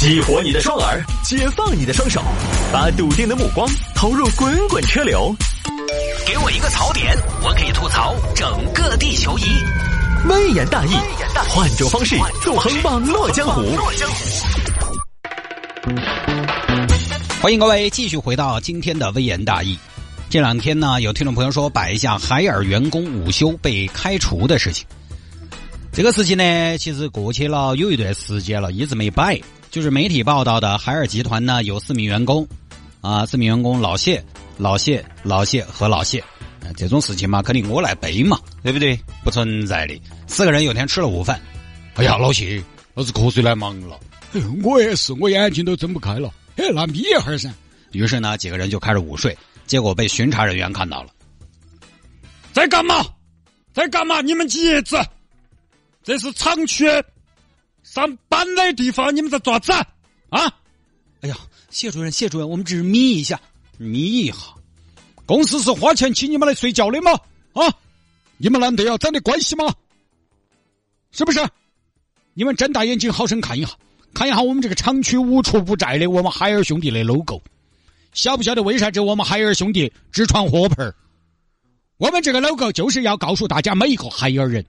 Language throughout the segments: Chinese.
激活你的双耳，解放你的双手，把笃定的目光投入滚滚车流。给我一个槽点，我可以吐槽整个地球仪。微言大义，换种方式纵横网络江湖。欢迎各位继续回到今天的微言大义。这两天呢，有听众朋友说摆一下海尔员工午休被开除的事情。这个事情呢，其实过去了有一段时间了，一直没摆。就是媒体报道的海尔集团呢，有四名员工，啊，四名员工老谢、老谢、老谢和老谢，这种事情嘛，肯定我来背嘛，对不对？不存在的。四个人有天吃了午饭，哎呀，老谢，老子瞌睡来忙了。哎，我也是，我眼睛都睁不开了。哎，那眯一会儿噻。于是呢，几个人就开始午睡，结果被巡查人员看到了，在干嘛？在干嘛？你们几爷子？这是厂区上班的地方，你们在做啥子啊？哎呀，谢主任，谢主任，我们只是眯一下，眯一下。公司是花钱请你们来睡觉的吗？啊，你们难得要长点关系吗？是不是？你们睁大眼睛，好生看一下，看一下我们这个厂区无处不在的我们海尔兄弟的 logo。晓不晓得为啥子我们海尔兄弟只穿火盆我们这个 logo 就是要告诉大家，每一个海尔人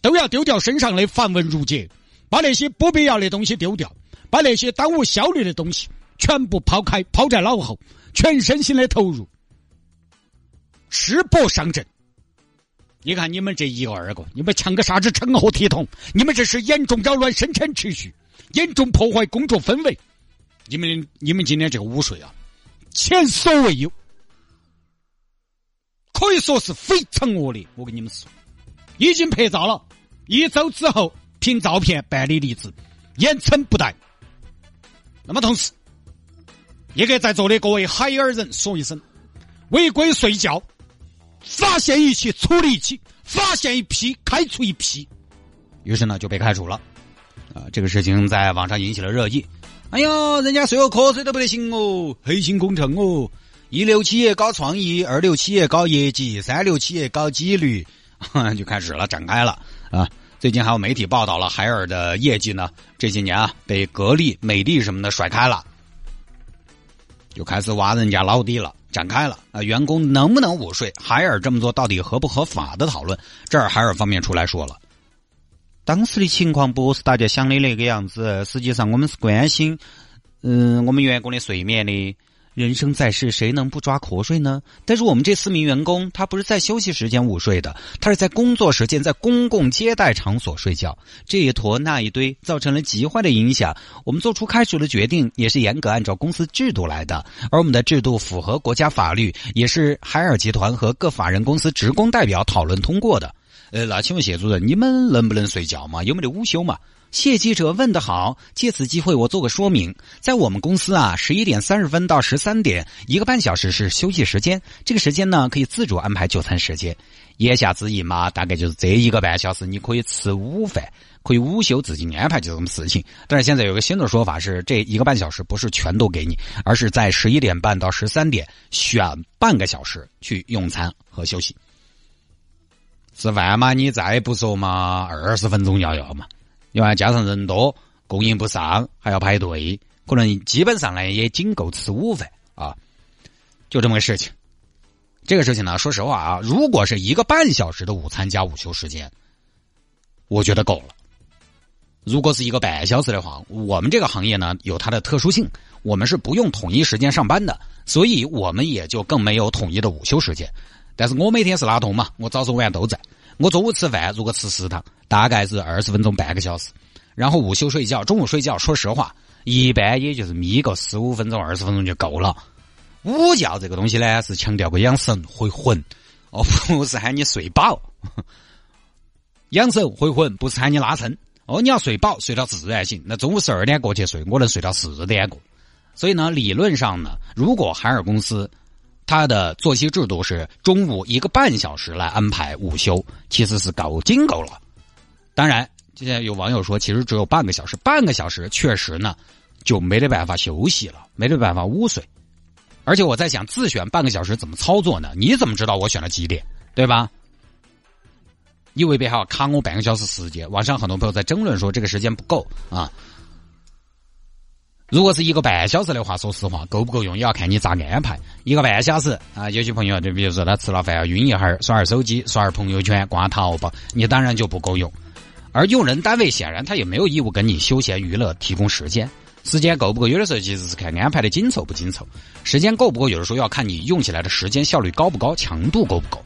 都要丢掉身上的繁文缛节，把那些不必要的东西丢掉，把那些耽误效率的东西全部抛开，抛在脑后，全身心的投入，赤膊上阵。你看你们这一个二个，你们像个啥子成何体统？你们这是严重扰乱生产秩序，严重破坏工作氛围。你们你们今天这个午睡啊！前所未有，可以说是非常恶劣。我跟你们说，已经拍照了，一周之后凭照片办理离职，严惩不贷。那么同时，也给在座的各位海尔人说一声：违规睡觉，发现一起处理一起，发现一批开除一批。于是呢，就被开除了。啊，这个事情在网上引起了热议。哎呀，人家睡个瞌睡都不得行哦，黑心工程哦！一流企业搞创意，二流企业搞业绩，三流企业搞纪律，就开始了，展开了啊！最近还有媒体报道了海尔的业绩呢，这些年啊被格力、美的什么的甩开了，就开始挖人家老底了，展开了啊！员工能不能午睡？海尔这么做到底合不合法的讨论？这儿海尔方面出来说了。当时的情况不是大家想的那个样子，实际上我们是关心，嗯，我们员工的睡眠的。人生在世，谁能不抓瞌睡呢？但是我们这四名员工，他不是在休息时间午睡的，他是在工作时间，在公共接待场所睡觉。这一坨那一堆，造成了极坏的影响。我们做出开除的决定，也是严格按照公司制度来的，而我们的制度符合国家法律，也是海尔集团和各法人公司职工代表讨论通过的。呃，那请问谢主任，你们能不能睡觉嘛？有没得午休嘛？谢记者问得好，借此机会我做个说明，在我们公司啊，十一点三十分到十三点，一个半小时是休息时间，这个时间呢可以自主安排就餐时间。言下之意嘛，大概就是这一个半小时你可以吃午饭，可以午休，自己安排这种事情。但是现在有个新的说法是，这一个半小时不是全都给你，而是在十一点半到十三点选半个小时去用餐和休息。吃饭嘛，你再不说嘛，二十分钟要要嘛，另外加上人多，供应不上，还要排队，可能基本上呢也仅够吃午饭啊，就这么个事情。这个事情呢，说实话啊，如果是一个半小时的午餐加午休时间，我觉得够了。如果是一个半小时的话，我们这个行业呢有它的特殊性，我们是不用统一时间上班的，所以我们也就更没有统一的午休时间。但是我每天是拉通嘛，我早中晚都在。我中午吃饭，如果吃食堂，大概是二十分钟半个小时。然后午休睡觉，中午睡觉，说实话，一般也就是眯个十五分钟、二十分钟就够了。午觉这个东西呢，是强调个养神回魂，哦，不是喊你睡饱。养神回魂不是喊你拉伸，哦，你要睡饱，睡到自然醒。那中午十二点过去睡，我能睡到四点过。所以呢，理论上呢，如果海尔公司。他的作息制度是中午一个半小时来安排午休，其实是够紧够了。当然，现在有网友说，其实只有半个小时，半个小时确实呢就没得办法休息了，没得办法午睡。而且我在想，自选半个小时怎么操作呢？你怎么知道我选了几点，对吧？你未必还要卡我半个小时时间。网上很多朋友在争论说这个时间不够啊。如果是一个半小时的话，说实话，够不够用也要看你咋安排。一个半小时啊，有些朋友就比如说他吃了饭要晕一会儿，刷下手机，刷下朋友圈，逛淘宝，你当然就不够用。而用人单位显然他也没有义务跟你休闲娱乐提供时间，时间够不够？有的时候其实是看安排的紧凑不紧凑，时间够不够？有的时候要看你用起来的时间效率高不高，强度够不够。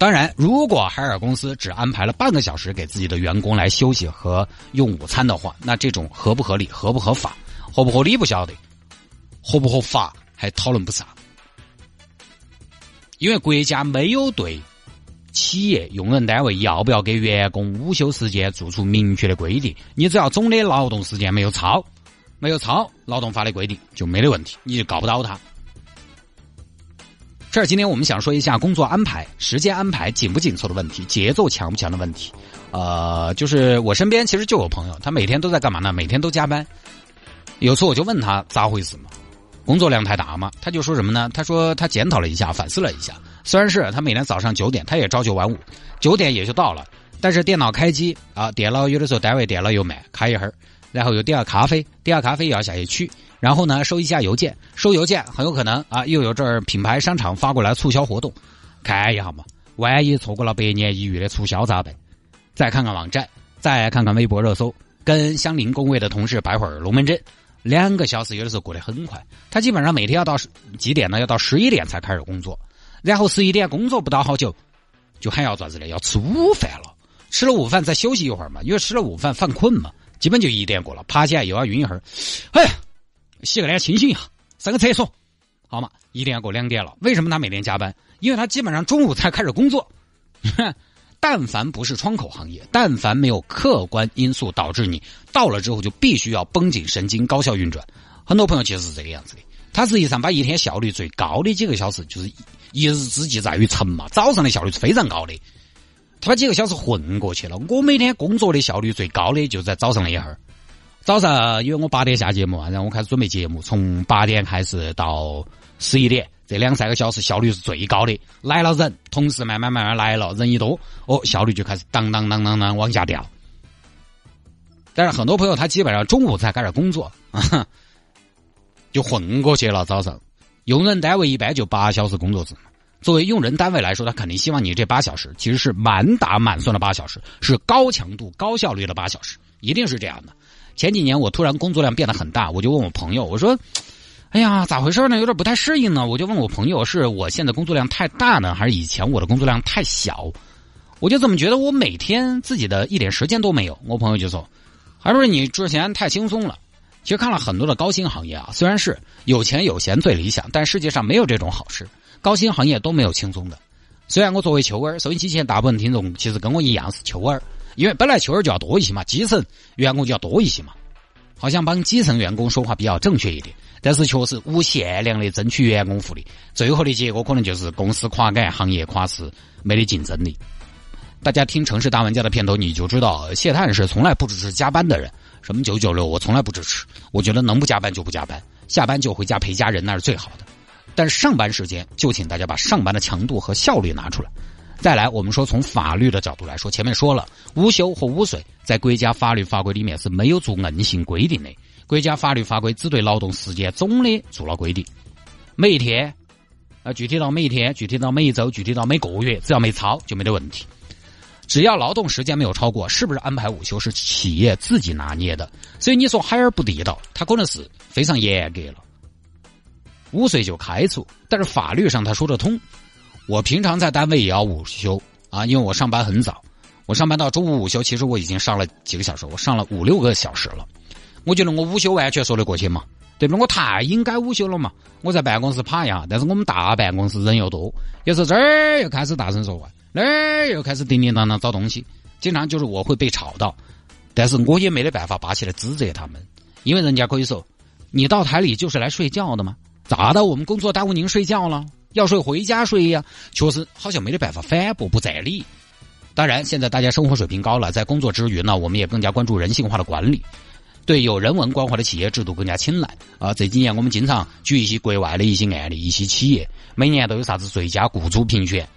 当然，如果海尔公司只安排了半个小时给自己的员工来休息和用午餐的话，那这种合不合理、合不合法、合不合理不晓得，合不合法还讨论不上。因为国家没有对企业用人单位要不要给员工午休时间做出明确的规定，你只要总的劳动时间没有超，没有超劳动法的规定就没得问题，你就告不到他。这儿今天我们想说一下工作安排、时间安排紧不紧凑的问题，节奏强不强的问题。呃，就是我身边其实就有朋友，他每天都在干嘛呢？每天都加班。有次我就问他咋回事嘛，工作量太大嘛？他就说什么呢？他说他检讨了一下，反思了一下。虽然是他每天早上九点，他也朝九晚五，九点也就到了，但是电脑开机啊，电脑有的时候单位点了又慢，开一会儿，然后又点下咖啡，点下咖啡又要下去取。然后呢，收一下邮件，收邮件很有可能啊，又有这儿品牌商场发过来促销活动，看一下嘛，万一错过了百年一遇的促销咋办？再看看网站，再看看微博热搜，跟相邻工位的同事摆会儿龙门阵，两个小时有的时候过得很快。他基本上每天要到几点呢？要到十一点才开始工作，然后十一点工作不到好久，就还要咋子呢？要吃午饭了，吃了午饭再休息一会儿嘛，因为吃了午饭犯困嘛，基本就一点过了，爬起来又要晕一会儿，哎。洗个脸清醒一下，上个厕所，好嘛？一点过两点了。为什么他每天加班？因为他基本上中午才开始工作。但凡不是窗口行业，但凡没有客观因素导致你到了之后就必须要绷紧神经、高效运转。很多朋友其实是这个样子的。他实际上把一天效率最高的几个小时，就是一日之计在于晨嘛。早上的效率是非常高的，他把几个小时混过去了。我每天工作的效率最高的就在早上那一会儿。早上因为我八点下节目啊，然后我开始准备节目，从八点开始到十一点，这两三个小时效率是最高的。来了人，同事慢慢慢慢来了，人一多，哦，效率就开始当当当当当往下掉。但是很多朋友他基本上中午才开始工作啊，就混过去了。早上，用人单位一般就八小时工作制。作为用人单位来说，他肯定希望你这八小时其实是满打满算的八小时，是高强度、高效率的八小时，一定是这样的。前几年我突然工作量变得很大，我就问我朋友，我说：“哎呀，咋回事呢？有点不太适应呢。”我就问我朋友，是我现在工作量太大呢，还是以前我的工作量太小？我就怎么觉得我每天自己的一点时间都没有？我朋友就说：“还不是你之前太轻松了。”其实看了很多的高薪行业啊，虽然是有钱有闲最理想，但世界上没有这种好事。高薪行业都没有轻松的。虽然我作为秋儿，收音机前大部分听众其实跟我一样是秋儿。因为本来秋儿就要多一些嘛，基层员工就要多一些嘛，好像帮基层员工说话比较正确一点。但是确实无限量的争取员工福利，最后的结果可能就是公司垮改，行业垮死，没得竞争力。大家听城市大玩家的片头，你就知道谢探是从来不支持加班的人。什么九九六，我从来不支持。我觉得能不加班就不加班，下班就回家陪家人，那是最好的。但是上班时间，就请大家把上班的强度和效率拿出来。再来，我们说从法律的角度来说，前面说了，午休和午睡在国家法律法规里面是没有做硬性规定的。国家法律法规只对劳动时间总的做了规定，每一天，啊，具体到每一天，具体到每一周，具体到每个月，只要没超就没得问题。只要劳动时间没有超过，是不是安排午休是企业自己拿捏的？所以你说海尔不地道，他可能是非常严格了，午睡就开除，但是法律上他说得通。我平常在单位也要午休啊，因为我上班很早，我上班到中午午休，其实我已经上了几个小时，我上了五六个小时了。我觉得我午休完全说得过去嘛，对不？我太应该午休了嘛。我在办公室趴一下，但是我们大办公室人又多，有时候这儿又开始大声说话，那儿又开始叮叮当当找东西，经常就是我会被吵到，但是我也没得办法拔起来指责他们，因为人家可以说，你到台里就是来睡觉的吗？咋的？我们工作耽误您睡觉了？要睡回家睡呀，确实好像没得办法反驳不在理。当然，现在大家生活水平高了，在工作之余呢，我们也更加关注人性化的管理，对有人文关怀的企业制度更加青睐。啊，这几年我们经常举一些国外的一些案例，一些企业每年都有啥子最佳雇主评选，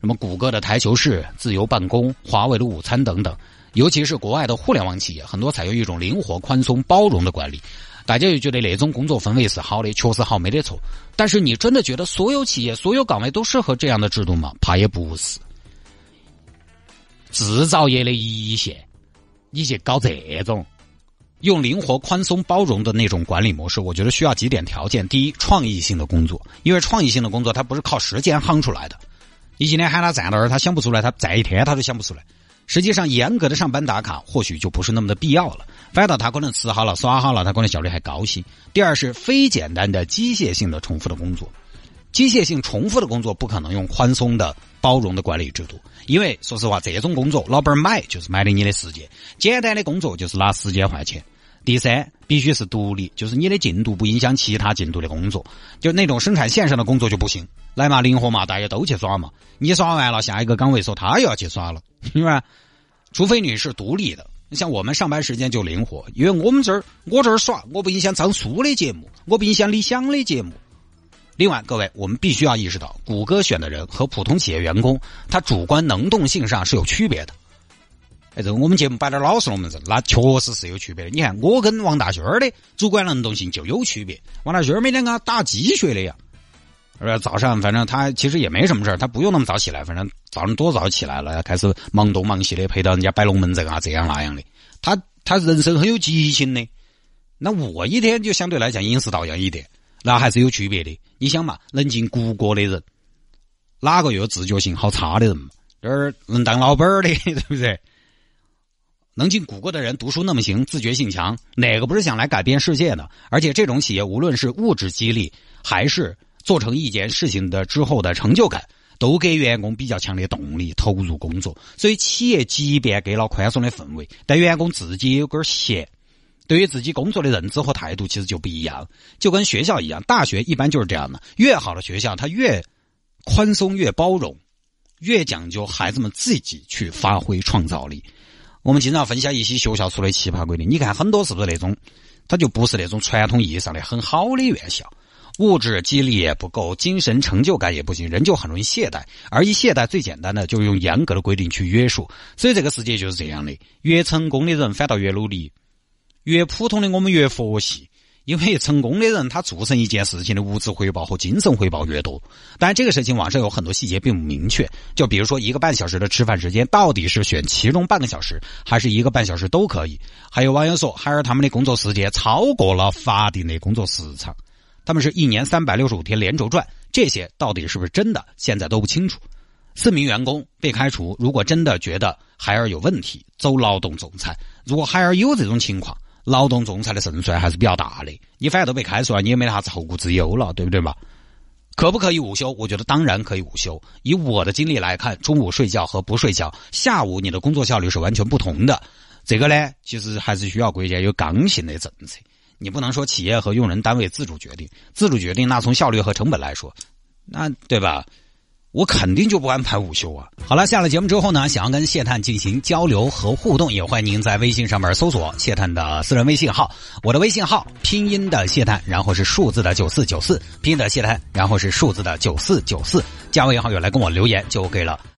什么谷歌的台球室、自由办公、华为的午餐等等。尤其是国外的互联网企业，很多采用一种灵活、宽松、包容的管理。大家就觉得那种工作氛围是好的，确实好，没得错。但是你真的觉得所有企业、所有岗位都适合这样的制度吗？怕也不是。制造业的一线，你去搞这种用灵活、宽松、包容的那种管理模式，我觉得需要几点条件：第一，创意性的工作，因为创意性的工作它不是靠时间夯出来的。你今天喊他站到那儿，他想不出来，他站一天他都想不出来。实际上，严格的上班打卡或许就不是那么的必要了，反倒他可能吃好了、耍好了，他可能效率还高些。第二是非简单的机械性的重复的工作，机械性重复的工作不可能用宽松的、包容的管理制度，因为说实话，这种工作老板买就是买的你的时间，简单的工作就是拿时间换钱。第三，必须是独立，就是你的进度不影响其他进度的工作，就那种生产线上的工作就不行。来嘛，灵活嘛，大家都去耍嘛。你耍完了，下一个岗位说他又要去耍了，是吧？除非你是独立的，像我们上班时间就灵活，因为我们这儿我这儿耍，我不影响张苏的节目，我不影响李想的节目。另外，各位，我们必须要意识到，谷歌选的人和普通企业员工，他主观能动性上是有区别的。哎，这我们节目摆点老实龙门阵，那确实是有区别的。你看，我跟王大轩的主观能动性就有区别。王大轩每天啊打鸡血的呀。呃，早上反正他其实也没什么事，他不用那么早起来，反正早上多早起来了，开始忙东忙西的陪到人家摆龙门阵啊，这样那样的。他他人生很有激情的，那我一天就相对来讲隐私道样一点，那还是有区别的。你想嘛，能进谷歌的人，哪个有自觉性好差的人嘛？这儿能当老板的，对不对？能进谷歌的人读书那么行，自觉性强，哪个不是想来改变世界的？而且这种企业，无论是物质激励还是。做成一件事情的之后的成就感，都给员工比较强的动力投入工作。所以企业即便给了宽松的氛围，但员工自己有根弦，对于自己工作的认知和态度其实就不一样。就跟学校一样，大学一般就是这样的。越好的学校，它越宽松、越包容、越讲究孩子们自己去发挥创造力。我们经常分享一些学校出的奇葩规定，你看很多是不是那种，它就不是那种传统意义上的很好的院校。物质激励也不够，精神成就感也不行，人就很容易懈怠。而一懈怠，最简单的就是用严格的规定去约束。所以这个世界就是这样的：越成功的人反倒越努力，越普通的我们越佛系。因为成功的人他做成一件事情的物质回报和精神回报越多。但这个事情网上有很多细节并不明确，就比如说一个半小时的吃饭时间，到底是选其中半个小时，还是一个半小时都可以？还有网友说，海尔他们的工作时间超过了法定的工作时长。他们是一年三百六十五天连轴转，这些到底是不是真的？现在都不清楚。四名员工被开除，如果真的觉得海尔有问题，走劳动仲裁。如果海尔有这种情况，劳动仲裁的胜算还是比较大的。你反正都被开除了，你也没啥子后顾之忧了，对不对嘛？可不可以午休？我觉得当然可以午休。以我的经历来看，中午睡觉和不睡觉，下午你的工作效率是完全不同的。这个呢，其实还是需要国家有刚性的政策。你不能说企业和用人单位自主决定，自主决定那从效率和成本来说，那对吧？我肯定就不安排午休啊。好了，下了节目之后呢，想要跟谢探进行交流和互动，也欢迎您在微信上面搜索谢探的私人微信号，我的微信号拼音的谢探，然后是数字的九四九四，拼音的谢探，然后是数字的九四九四，加为好友来跟我留言就 OK 了。